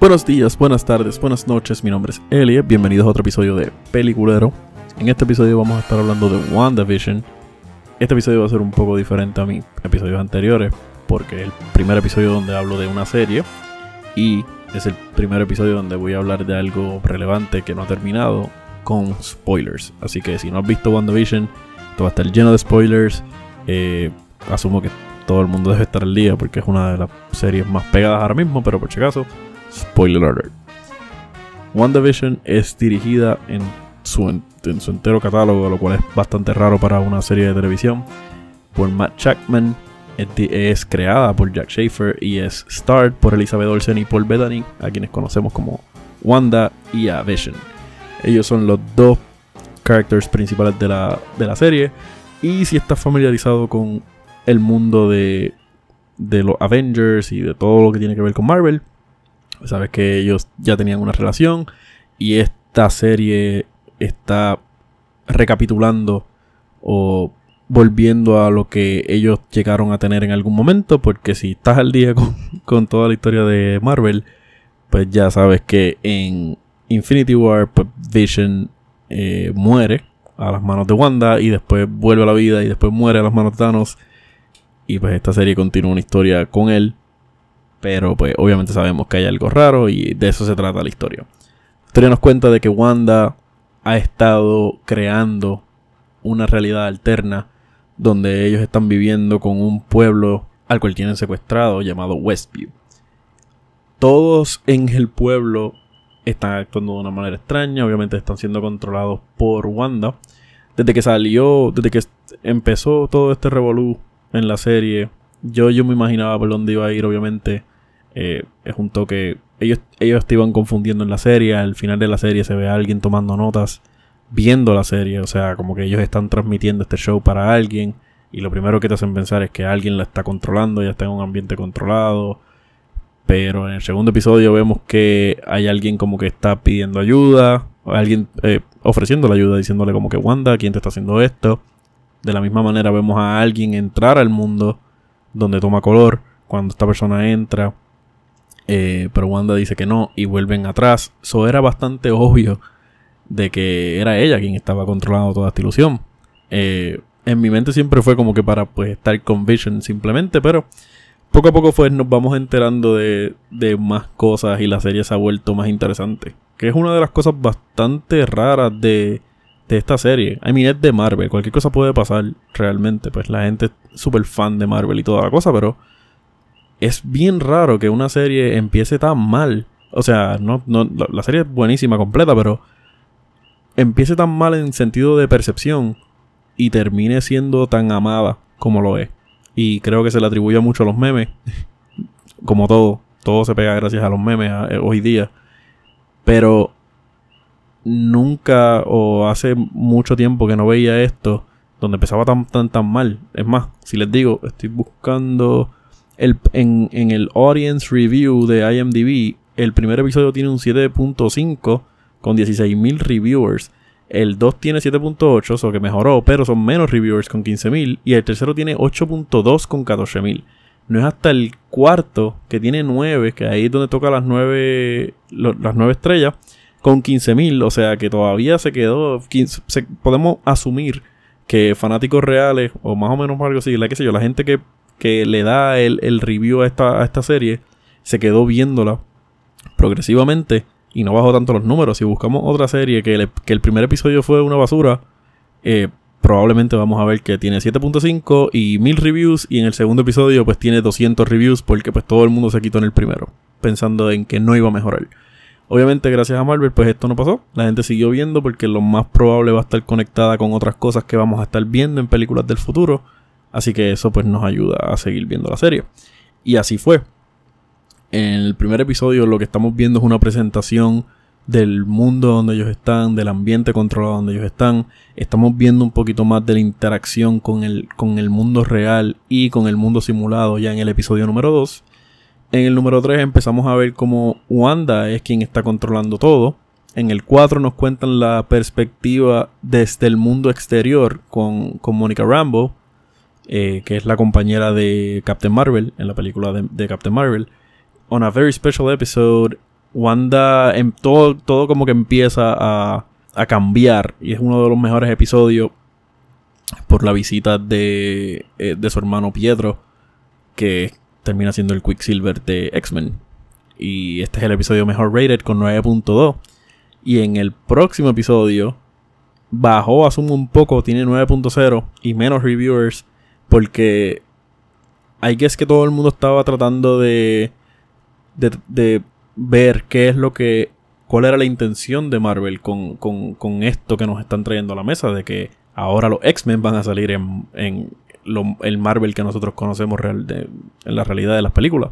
Buenos días, buenas tardes, buenas noches, mi nombre es Elliot, bienvenidos a otro episodio de Peliculero. En este episodio vamos a estar hablando de WandaVision. Este episodio va a ser un poco diferente a mis episodios anteriores, porque es el primer episodio donde hablo de una serie y es el primer episodio donde voy a hablar de algo relevante que no ha terminado con spoilers. Así que si no has visto WandaVision, esto va a estar lleno de spoilers. Eh, asumo que todo el mundo debe estar al día porque es una de las series más pegadas ahora mismo, pero por si acaso, spoiler alert. WandaVision es dirigida en su, en su entero catálogo, lo cual es bastante raro para una serie de televisión, por Matt Jackman. Es, creada por Jack Schaefer y es starred por Elizabeth Olsen y Paul Bettany, a quienes conocemos como Wanda y a Vision. Ellos son los dos characters principales de la, de la serie. Y si estás familiarizado con el mundo de, de los Avengers y de todo lo que tiene que ver con Marvel, sabes que ellos ya tenían una relación y esta serie está recapitulando o volviendo a lo que ellos llegaron a tener en algún momento, porque si estás al día con, toda la historia de Marvel, pues ya sabes que en Infinity War pues Vision eh, muere a las manos de Wanda y después vuelve a la vida y después muere a las manos de Thanos. Y pues esta serie continúa una historia con él. Pero pues obviamente sabemos que hay algo raro y de eso se trata la historia. La historia nos cuenta de que Wanda ha estado creando una realidad alterna donde ellos están viviendo con un pueblo al cual tienen secuestrado llamado Westview. Todos en el pueblo están actuando de una manera extraña, obviamente están siendo controlados por Wanda. Desde que salió, desde que empezó todo este revolú en la serie, yo, yo me imaginaba por dónde iba a ir, obviamente. Eh, es un toque. Ellos, ellos te iban confundiendo en la serie. Al final de la serie se ve a alguien tomando notas, viendo la serie. O sea, como que ellos están transmitiendo este show para alguien. Y lo primero que te hacen pensar es que alguien la está controlando, ya está en un ambiente controlado. Pero en el segundo episodio vemos que hay alguien como que está pidiendo ayuda, alguien eh, ofreciendo la ayuda, diciéndole como que Wanda, ¿quién te está haciendo esto? De la misma manera vemos a alguien entrar al mundo donde toma color cuando esta persona entra. Eh, pero Wanda dice que no y vuelven atrás. Eso era bastante obvio de que era ella quien estaba controlando toda esta ilusión. Eh, en mi mente siempre fue como que para pues estar con Vision simplemente, pero poco a poco pues nos vamos enterando de, más cosas y la serie se ha vuelto más interesante. Que es una de las cosas bastante raras de, de esta serie. I mean, es de Marvel. Cualquier cosa puede pasar realmente. Pues la gente es súper fan de Marvel y toda la cosa, pero es bien raro que una serie empiece tan mal. O sea, no, no, la serie es buenísima, completa, pero empiece tan mal en sentido de percepción y termine siendo tan amada como lo es. Y creo que se le atribuye mucho a los memes. Como todo. Todo se pega gracias a los memes eh, hoy día. Pero nunca o hace mucho tiempo que no veía esto donde empezaba tan tan tan mal. Es más, si les digo, estoy buscando el, en, en el audience review de IMDb, el primer episodio tiene un 7.5 con 16.000 reviewers. El 2 tiene 7.8, o que mejoró, pero son menos reviewers con 15.000. Y el tercero tiene 8.2 con 14.000. No es hasta el cuarto, que tiene 9, que ahí es donde toca las 9, las 9 estrellas, con 15.000. O sea que todavía se quedó. podemos asumir que fanáticos reales, o más o menos algo así, la, qué sé yo, la gente que, que le da el, el review a esta, a esta serie, se quedó viéndola progresivamente y no bajó tanto los números. Si buscamos otra serie que, el primer episodio fue una basura, eh, probablemente vamos a ver que tiene 7.5 y 1000 reviews y en el segundo episodio pues tiene 200 reviews porque pues todo el mundo se quitó en el primero, pensando en que no iba a mejorar. Obviamente gracias a Marvel pues esto no pasó, la gente siguió viendo porque lo más probable va a estar conectada con otras cosas que vamos a estar viendo en películas del futuro, así que eso pues nos ayuda a seguir viendo la serie. Y así fue. En el primer episodio lo que estamos viendo es una presentación del mundo donde ellos están, del ambiente controlado donde ellos están. Estamos viendo un poquito más de la interacción con el, con el mundo real y con el mundo simulado ya en el episodio número 2. En el número 3 empezamos a ver cómo Wanda es quien está controlando todo. En el 4 nos cuentan la perspectiva desde el mundo exterior con, con Monica Rambo, eh, que es la compañera de Captain Marvel en la película de Captain Marvel on a very special episode, Wanda, en, todo, todo como que empieza a, a cambiar y es uno de los mejores episodios por la visita de, eh, de su hermano Pietro, que termina siendo el Quicksilver de X-Men. Y este es el episodio mejor rated con 9.2. Y en el próximo episodio bajó, asumo un poco, tiene 9.0 y menos reviewers porque hay que es que todo el mundo estaba tratando de, de, ver qué es lo que, cuál era la intención de Marvel con, con, con, esto que nos están trayendo a la mesa, de que ahora los X-Men van a salir en lo, el Marvel que nosotros conocemos real de, en la realidad de las películas.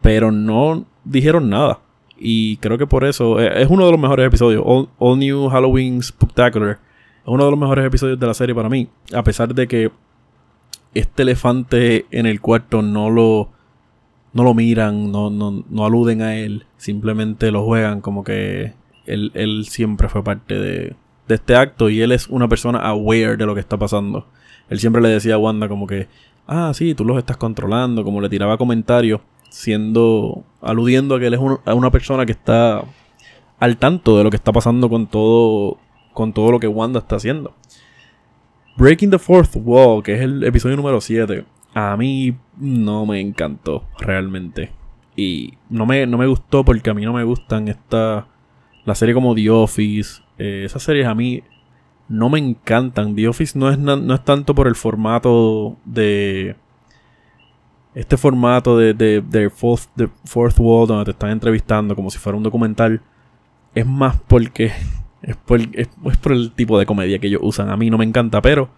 Pero no dijeron nada. Y creo que por eso eh, es uno de los mejores episodios. All, New Halloween Spectacular. Es uno de los mejores episodios de la serie para mí. A pesar de que este elefante en el cuarto no lo, no lo miran, no, no, no aluden a él. Simplemente lo juegan como que él, él siempre fue parte de, de este acto y él es una persona aware de lo que está pasando. Él siempre le decía a Wanda como que, ah, sí, tú los estás controlando, como le tiraba comentarios siendo aludiendo a que él es una persona que está al tanto de lo que está pasando con todo con todo lo que Wanda está haciendo. Breaking the Fourth Wall, que es el episodio número 7, a mí no me encantó realmente. Y no me, no me gustó porque a mí no me gustan esta la serie como The Office. Eh, esas series a mí no me encantan. The Office no es, no es tanto por el formato de este formato de, de, de, fourth, de Fourth Wall donde te están entrevistando como si fuera un documental es más porque es por, es, por el tipo de comedia que ellos usan. A mí no me encanta, pero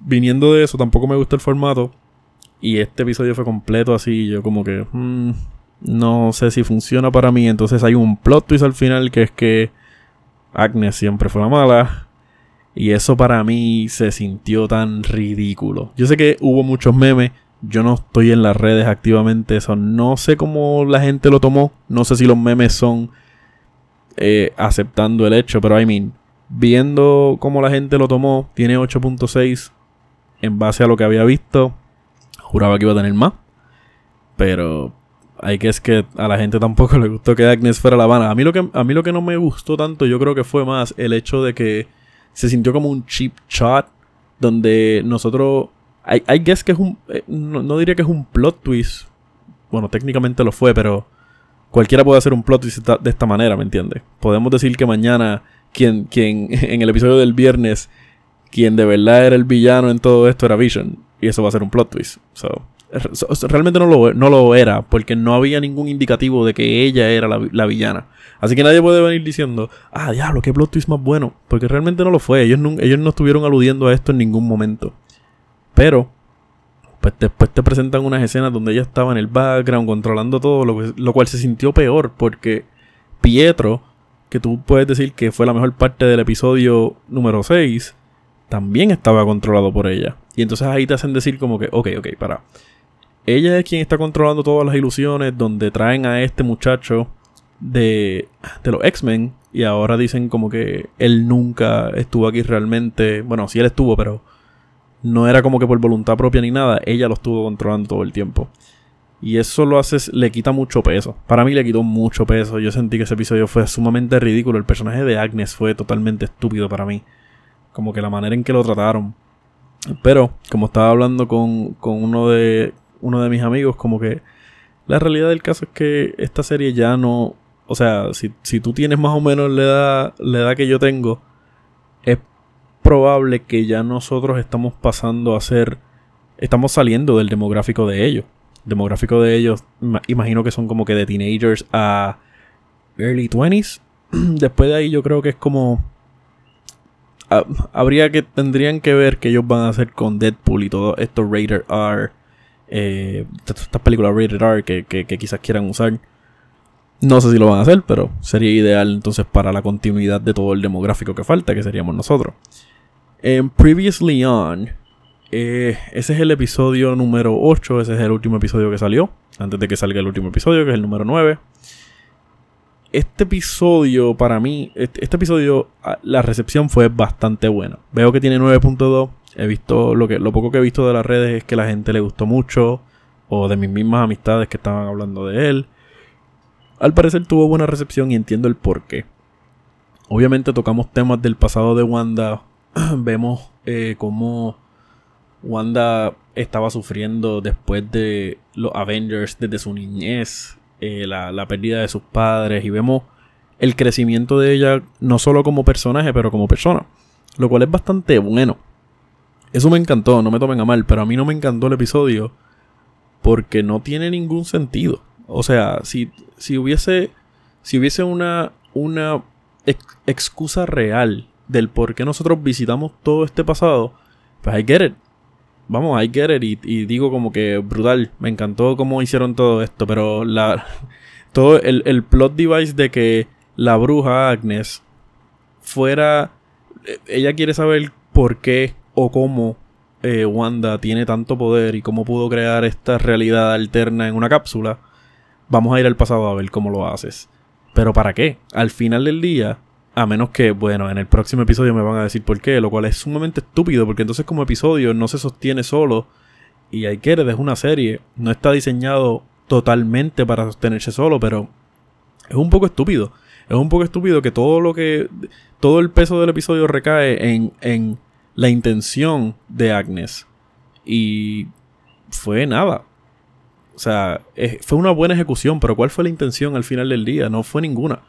viniendo de eso tampoco me gusta el formato. Y este episodio fue completo así, yo como que mm, no sé si funciona para mí. Entonces hay un plot twist al final que es que Agnes siempre fue la mala. Y eso para mí se sintió tan ridículo. Yo sé que hubo muchos memes yo no estoy en las redes activamente. Eso no sé cómo la gente lo tomó. No sé si los memes son eh, aceptando el hecho. Pero I mean, viendo cómo la gente lo tomó, tiene 8.6 en base a lo que había visto. Juraba que iba a tener más. Pero hay que es que a la gente tampoco le gustó que Agnes fuera la Habana. A mí lo que, a mí lo que no me gustó tanto, yo creo que fue más el hecho de que se sintió como un cheap shot. Donde nosotros I, guess que es un. Eh, no, diría que es un plot twist. Bueno, técnicamente lo fue, pero cualquiera puede hacer un plot twist de esta manera, ¿me entiendes? Podemos decir que mañana, quien, quien en el episodio del viernes, quien de verdad era el villano en todo esto era Vision. Y eso va a ser un plot twist. So, realmente no lo, no lo era, porque no había ningún indicativo de que ella era la, villana. Así que nadie puede venir diciendo, ah, diablo, qué plot twist más bueno. Porque realmente no lo fue. Ellos no, ellos no estuvieron aludiendo a esto en ningún momento. Pero, pues después te presentan unas escenas donde ella estaba en el background controlando todo, lo, cual se sintió peor porque Pietro, que tú puedes decir que fue la mejor parte del episodio número 6, también estaba controlado por ella. Y entonces ahí te hacen decir como que, ok, ok, para. Ella es quien está controlando todas las ilusiones donde traen a este muchacho de, de los X-Men y ahora dicen como que él nunca estuvo aquí realmente. Bueno, sí él estuvo, pero no era como que por voluntad propia ni nada, ella lo estuvo controlando todo el tiempo. Y eso lo hace, le quita mucho peso. Para mí le quitó mucho peso. Yo sentí que ese episodio fue sumamente ridículo. El personaje de Agnes fue totalmente estúpido para mí. Como que la manera en que lo trataron. Pero, como estaba hablando con, con uno de uno de mis amigos, como que la realidad del caso es que esta serie ya no. O sea, si, si tú tienes más o menos la edad, la edad que yo tengo, es probable que ya nosotros estamos pasando a ser, estamos saliendo del demográfico de ellos. demográfico de ellos, imagino que son como que de teenagers a early 20s. Después de ahí yo creo que es como... habría que, tendrían que ver qué ellos van a hacer con Deadpool y todo esto Rated R. Eh, estas películas Rated R que, quizás quieran usar. No sé si lo van a hacer, pero sería ideal entonces para la continuidad de todo el demográfico que falta, que seríamos nosotros. En Previously On, eh, ese es el episodio número 8, ese es el último episodio que salió, antes de que salga el último episodio, que es el número 9. Este episodio, para mí, este, este episodio, ah, la recepción fue bastante buena. Veo que tiene 9.2. He visto, lo, que, lo poco que he visto de las redes es que la gente le gustó mucho, o de mis mismas amistades que estaban hablando de él. al parecer tuvo buena recepción y entiendo el por qué. Obviamente tocamos temas del pasado de Wanda. Vemos eh, cómo Wanda estaba sufriendo después de los Avengers desde su niñez, eh, la, la, pérdida de sus padres y vemos el crecimiento de ella no solo como personaje, pero como persona, lo cual es bastante bueno. Eso me encantó, no me tomen a mal, pero a mí no me encantó el episodio porque no tiene ningún sentido. O sea, si, si hubiese si hubiese una una excusa real del por qué nosotros visitamos todo este pasado, pues I get it vamos, I get it. Y, digo como que brutal. Me encantó cómo hicieron todo esto. Pero la. Todo el, plot device de que la bruja Agnes fuera. Eh, ella quiere saber por qué o cómo eh, Wanda tiene tanto poder y cómo pudo crear esta realidad alterna en una cápsula. Vamos a ir al pasado a ver cómo lo haces. Pero ¿para qué? Al final del día, a menos que, bueno, en el próximo episodio me van a decir por qué, lo cual es sumamente estúpido, porque entonces como episodio no se sostiene solo. Y hay que es una serie, no está diseñado totalmente para sostenerse solo, pero es un poco estúpido. Es un poco estúpido que todo lo que. Todo el peso del episodio recae en, en la intención de Agnes. Y fue nada. O sea, fue una buena ejecución, pero ¿cuál fue la intención al final del día? No fue ninguna.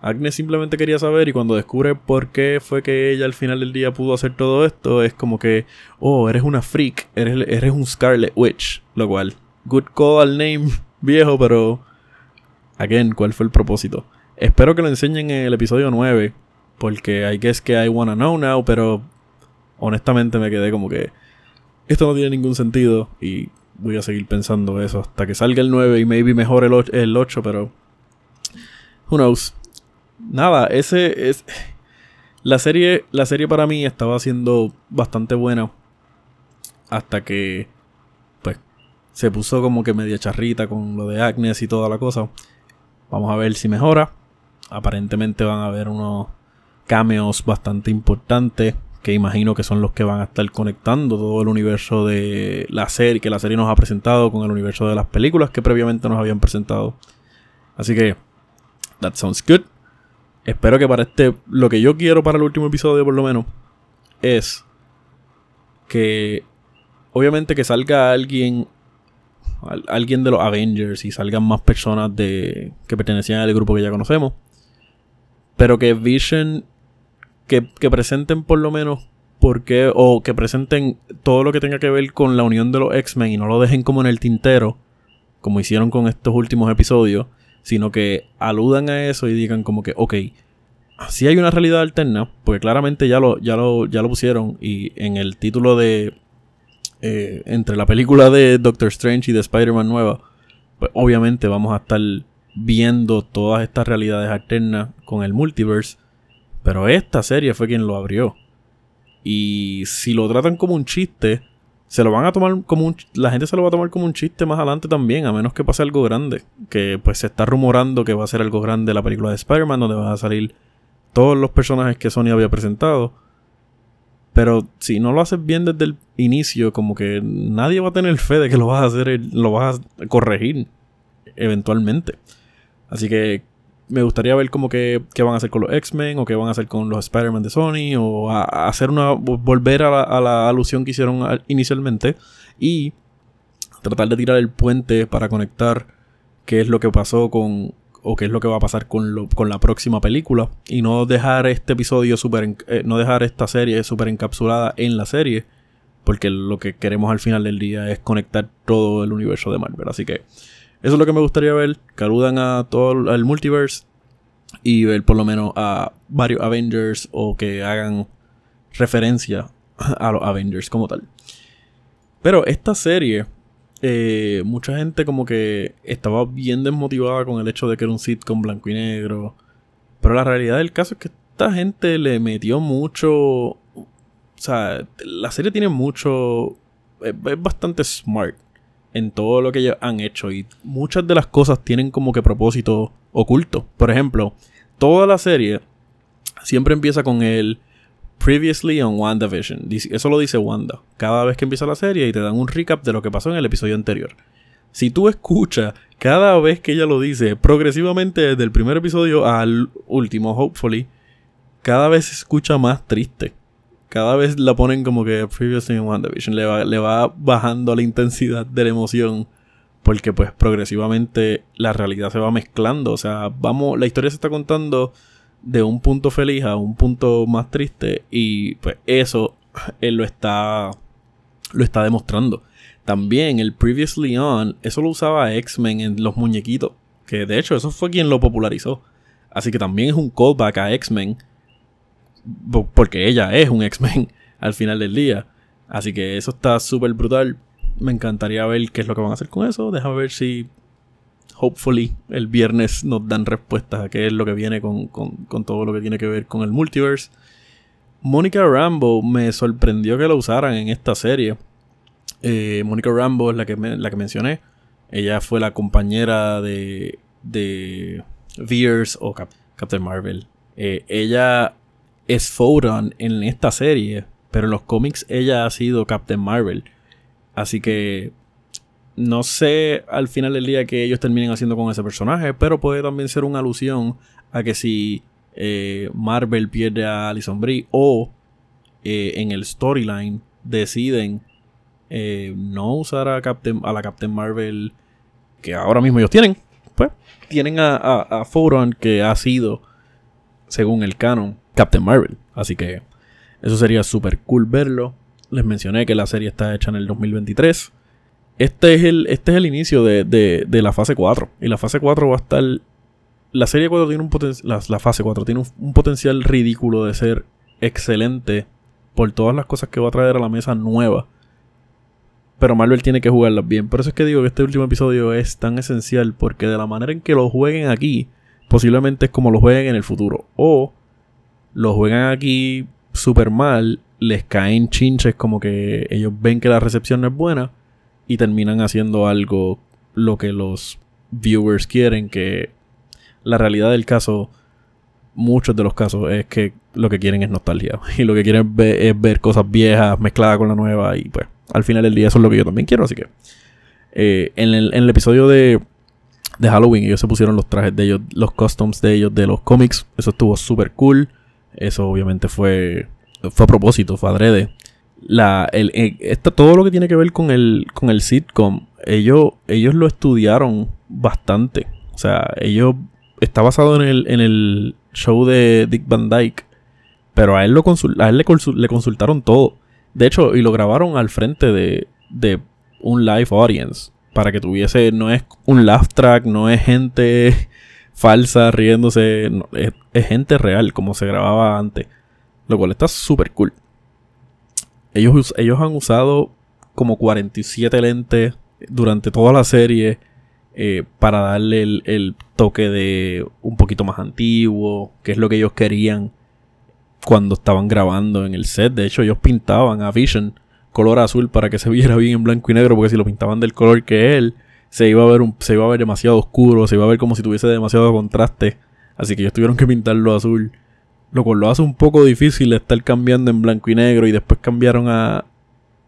Agnes simplemente quería saber y cuando descubre por qué fue que ella al final del día pudo hacer todo esto, es como que, oh, eres una freak, eres, eres un Scarlet Witch. Lo cual, good call al name viejo, pero, again, ¿cuál fue el propósito? Espero que lo enseñen en el episodio 9, porque I guess que I wanna know now, pero honestamente me quedé como que esto no tiene ningún sentido y voy a seguir pensando eso hasta que salga el 9 y maybe mejor el 8, el 8 pero who knows nada, ese es. La serie, la serie para mí estaba siendo bastante buena. Hasta que. Pues. Se puso como que media charrita con lo de Agnes y toda la cosa. Vamos a ver si mejora. Aparentemente van a haber unos cameos bastante importantes. Que imagino que son los que van a estar conectando todo el universo de la serie. Que la serie nos ha presentado con el universo de las películas que previamente nos habían presentado. Así que. That sounds good espero que para este, lo que yo quiero para el último episodio por lo menos, es que obviamente que salga alguien, alguien de los Avengers y salgan más personas de, que pertenecían al grupo que ya conocemos, pero que Vision, que, presenten por lo menos porque, o que presenten todo lo que tenga que ver con la unión de los X-Men y no lo dejen como en el tintero, como hicieron con estos últimos episodios sino que aludan a eso y digan como que, ok, si hay una realidad alterna, porque claramente ya lo, ya lo, ya lo pusieron y en el título de, eh, entre la película de Doctor Strange y de Spider-Man nueva, pues obviamente vamos a estar viendo todas estas realidades alternas con el multiverse, pero esta serie fue quien lo abrió. Y si lo tratan como un chiste, se lo van a tomar como un... La gente se lo va a tomar como un chiste más adelante también, a menos que pase algo grande. Que pues se está rumorando que va a ser algo grande la película de Spider-Man, donde van a salir todos los personajes que Sony había presentado. Pero si no lo haces bien desde el inicio, como que nadie va a tener fe de que lo vas a hacer, lo vas a corregir eventualmente. Así que me gustaría ver como que qué van a hacer con los X-Men o qué van a hacer con los Spider-Man de Sony o a, hacer una volver a la, alusión que hicieron inicialmente y tratar de tirar el puente para conectar qué es lo que pasó con o qué es lo que va a pasar con, con la próxima película y no dejar este episodio super eh, no dejar esta serie súper encapsulada en la serie porque lo que queremos al final del día es conectar todo el universo de Marvel. Así que eso es lo que me gustaría ver. Que aludan a todo el multiverse. Y ver por lo menos a varios Avengers. O que hagan referencia a los Avengers como tal. Pero esta serie. Eh, mucha gente como que estaba bien desmotivada con el hecho de que era un sitcom blanco y negro. Pero la realidad del caso es que esta gente le metió mucho. O sea, la serie tiene mucho. es bastante smart en todo lo que ellos han hecho y muchas de las cosas tienen como que propósito oculto. Por ejemplo, toda la serie siempre empieza con el Previously on WandaVision. Eso lo dice Wanda. Cada vez que empieza la serie y te dan un recap de lo que pasó en el episodio anterior. Si tú escuchas cada vez que ella lo dice, progresivamente desde el primer episodio al último, hopefully, cada vez se escucha más triste. Cada vez la ponen como que Previously in WandaVision le va, le va bajando la intensidad de la emoción. Porque pues progresivamente la realidad se va mezclando. O sea, vamos, la historia se está contando de un punto feliz a un punto más triste. Y pues eso él lo está. lo está demostrando. También el Previously On, eso lo usaba X-Men en los muñequitos. Que de hecho, eso fue quien lo popularizó. Así que también es un callback a X-Men porque ella es un X-Men al final del día. Así que eso está súper brutal. Me encantaría ver qué es lo que van a hacer con eso. Déjame ver si, hopefully, el viernes nos dan respuestas a qué es lo que viene con, todo lo que tiene que ver con el multiverse. Mónica Rambo me sorprendió que lo usaran en esta serie. Eh, Mónica Rambo es la que, la que mencioné. Ella fue la compañera de, de Veers o Captain Marvel. Eh, ella es Photon en esta serie, pero en los cómics ella ha sido Captain Marvel. Así que no sé al final del día que ellos terminen haciendo con ese personaje, pero puede también ser una alusión a que si eh, Marvel pierde a Alison Brie o eh, en el storyline deciden eh, no usar a, Captain, a la Captain Marvel que ahora mismo ellos tienen, pues tienen a, a, que ha sido, según el canon, Captain Marvel. Así que eso sería súper cool verlo. Les mencioné que la serie está hecha en el 2023. Este es el, este es el inicio de, la fase 4. Y la fase 4 va a estar. La serie 4 tiene un potencial. La, fase 4 tiene un, potencial ridículo de ser excelente por todas las cosas que va a traer a la mesa nueva. Pero Marvel tiene que jugarlas bien. Por eso es que digo que este último episodio es tan esencial. Porque de la manera en que lo jueguen aquí, posiblemente es como lo jueguen en el futuro. O lo juegan aquí súper mal, les caen chinches como que ellos ven que la recepción no es buena y terminan haciendo algo lo que los viewers quieren, que la realidad del caso, muchos de los casos, es que lo que quieren es nostalgia y lo que quieren es ver cosas viejas mezcladas con la nueva y pues al final del día eso es lo que yo también quiero, así que eh, en, el, en el episodio de, de Halloween ellos se pusieron los trajes de ellos, los customs de ellos de los cómics, eso estuvo súper cool. Eso obviamente fue, fue a propósito, fue adrede. La, el, eh, todo lo que tiene que ver con el, con el sitcom, ellos, ellos lo estudiaron bastante. O sea, ellos está basado en el, en el show de Dick Van Dyke. Pero a él, lo a él le, le, consultaron todo. De hecho, y lo grabaron al frente de, de un live audience. Para que tuviese, no es un laugh track, no es gente falsa, riéndose. es, gente real, como se grababa antes. Lo cual está súper cool. Ellos, ellos han usado como 47 lentes durante toda la serie eh, para darle el, toque de un poquito más antiguo, que es lo que ellos querían cuando estaban grabando en el set. De hecho, ellos pintaban a Vision color azul para que se viera bien en blanco y negro, porque si lo pintaban del color que él, se iba a ver se iba a ver demasiado oscuro, se iba a ver como si tuviese demasiado contraste. Así que ellos tuvieron que pintarlo azul. Lo cual lo hace un poco difícil estar cambiando en blanco y negro. Y después cambiaron a,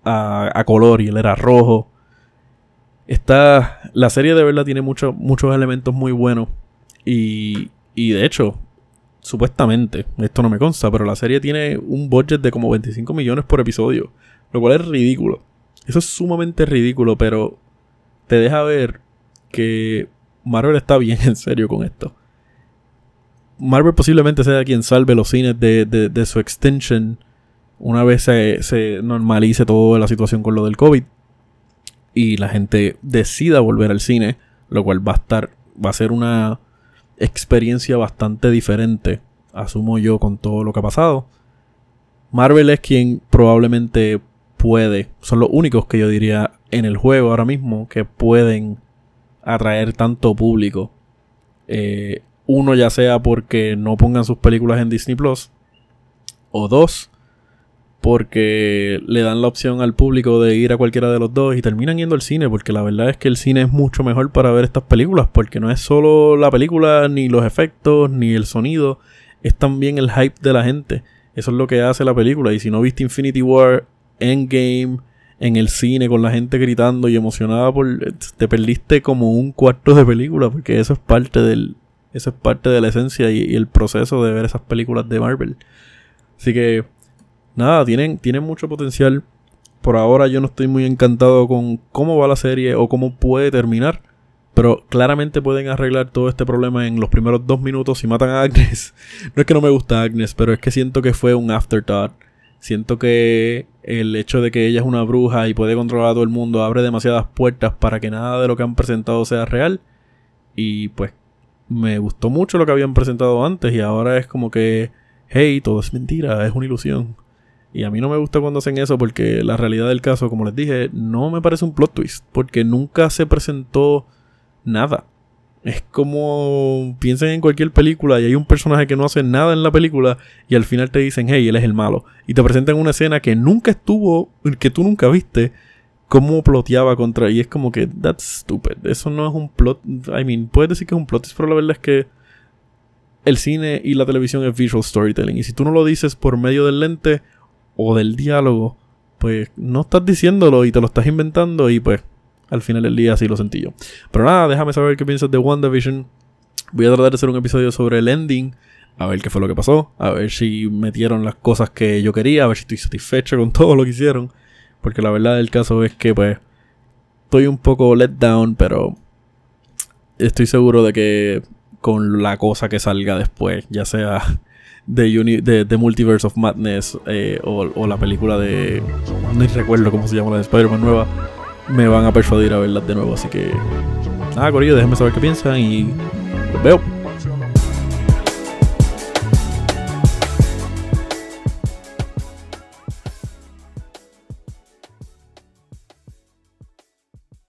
a, color y él era rojo. Está, la serie de verdad tiene muchos muchos elementos muy buenos. Y, y de hecho, supuestamente, esto no me consta, pero la serie tiene un budget de como 25 millones por episodio. Lo cual es ridículo. Eso es sumamente ridículo, pero te deja ver que Marvel está bien en serio con esto. Marvel posiblemente sea quien salve los cines de, su extension una vez se, normalice toda la situación con lo del COVID y la gente decida volver al cine, lo cual va a estar, va a ser una experiencia bastante diferente, asumo yo, con todo lo que ha pasado. Marvel es quien probablemente puede, son los únicos que yo diría en el juego ahora mismo que pueden atraer tanto público. Eh, uno ya sea porque no pongan sus películas en Disney Plus. O dos, porque le dan la opción al público de ir a cualquiera de los dos y terminan yendo al cine, porque la verdad es que el cine es mucho mejor para ver estas películas, porque no es solo la película, ni los efectos, ni el sonido, es también el hype de la gente. Eso es lo que hace la película. Y si no viste Infinity War, Endgame, en el cine con la gente gritando y emocionada por te perdiste como un cuarto de película porque eso es parte del eso es parte de la esencia y, el proceso de ver esas películas de Marvel. Así que nada, tienen tienen mucho potencial. Por ahora yo no estoy muy encantado con cómo va la serie o cómo puede terminar. Pero claramente pueden arreglar todo este problema en los primeros dos minutos si matan a Agnes. no es que no me gusta Agnes, pero es que siento que fue un afterthought. Siento que el hecho de que ella es una bruja y puede controlar a todo el mundo abre demasiadas puertas para que nada de lo que han presentado sea real. Y pues me gustó mucho lo que habían presentado antes y ahora es como que, hey, todo es mentira, es una ilusión. Y a mí no me gusta cuando hacen eso porque la realidad del caso, como les dije, no me parece un plot twist. Porque nunca se presentó nada. Es como piensen en cualquier película y hay un personaje que no hace nada en la película y al final te dicen, hey, él es el malo. Y te presentan una escena que nunca estuvo, que tú nunca viste, cómo ploteaba contra... Y es como que, that's stupid. Eso no es un plot... I mean, puedes decir que es un plot, pero la verdad es que el cine y la televisión es visual storytelling. Y si tú no lo dices por medio del lente o del diálogo, pues no estás diciéndolo y te lo estás inventando y pues al final del día así lo sentí yo. Pero nada, déjame saber qué piensas de WandaVision. Voy a tratar de hacer un episodio sobre el ending. A ver qué fue lo que pasó. A ver si metieron las cosas que yo quería. A ver si estoy satisfecho con todo lo que hicieron. Porque la verdad del caso es que pues estoy un poco let down. Pero estoy seguro de que con la cosa que salga después. Ya sea de, de, Multiverse of Madness eh, o, la película de... No recuerdo cómo se llama la de Spider-Man nueva me van a persuadir a verlas de nuevo. Así que, nada, Corillo, déjenme saber qué piensan y los veo.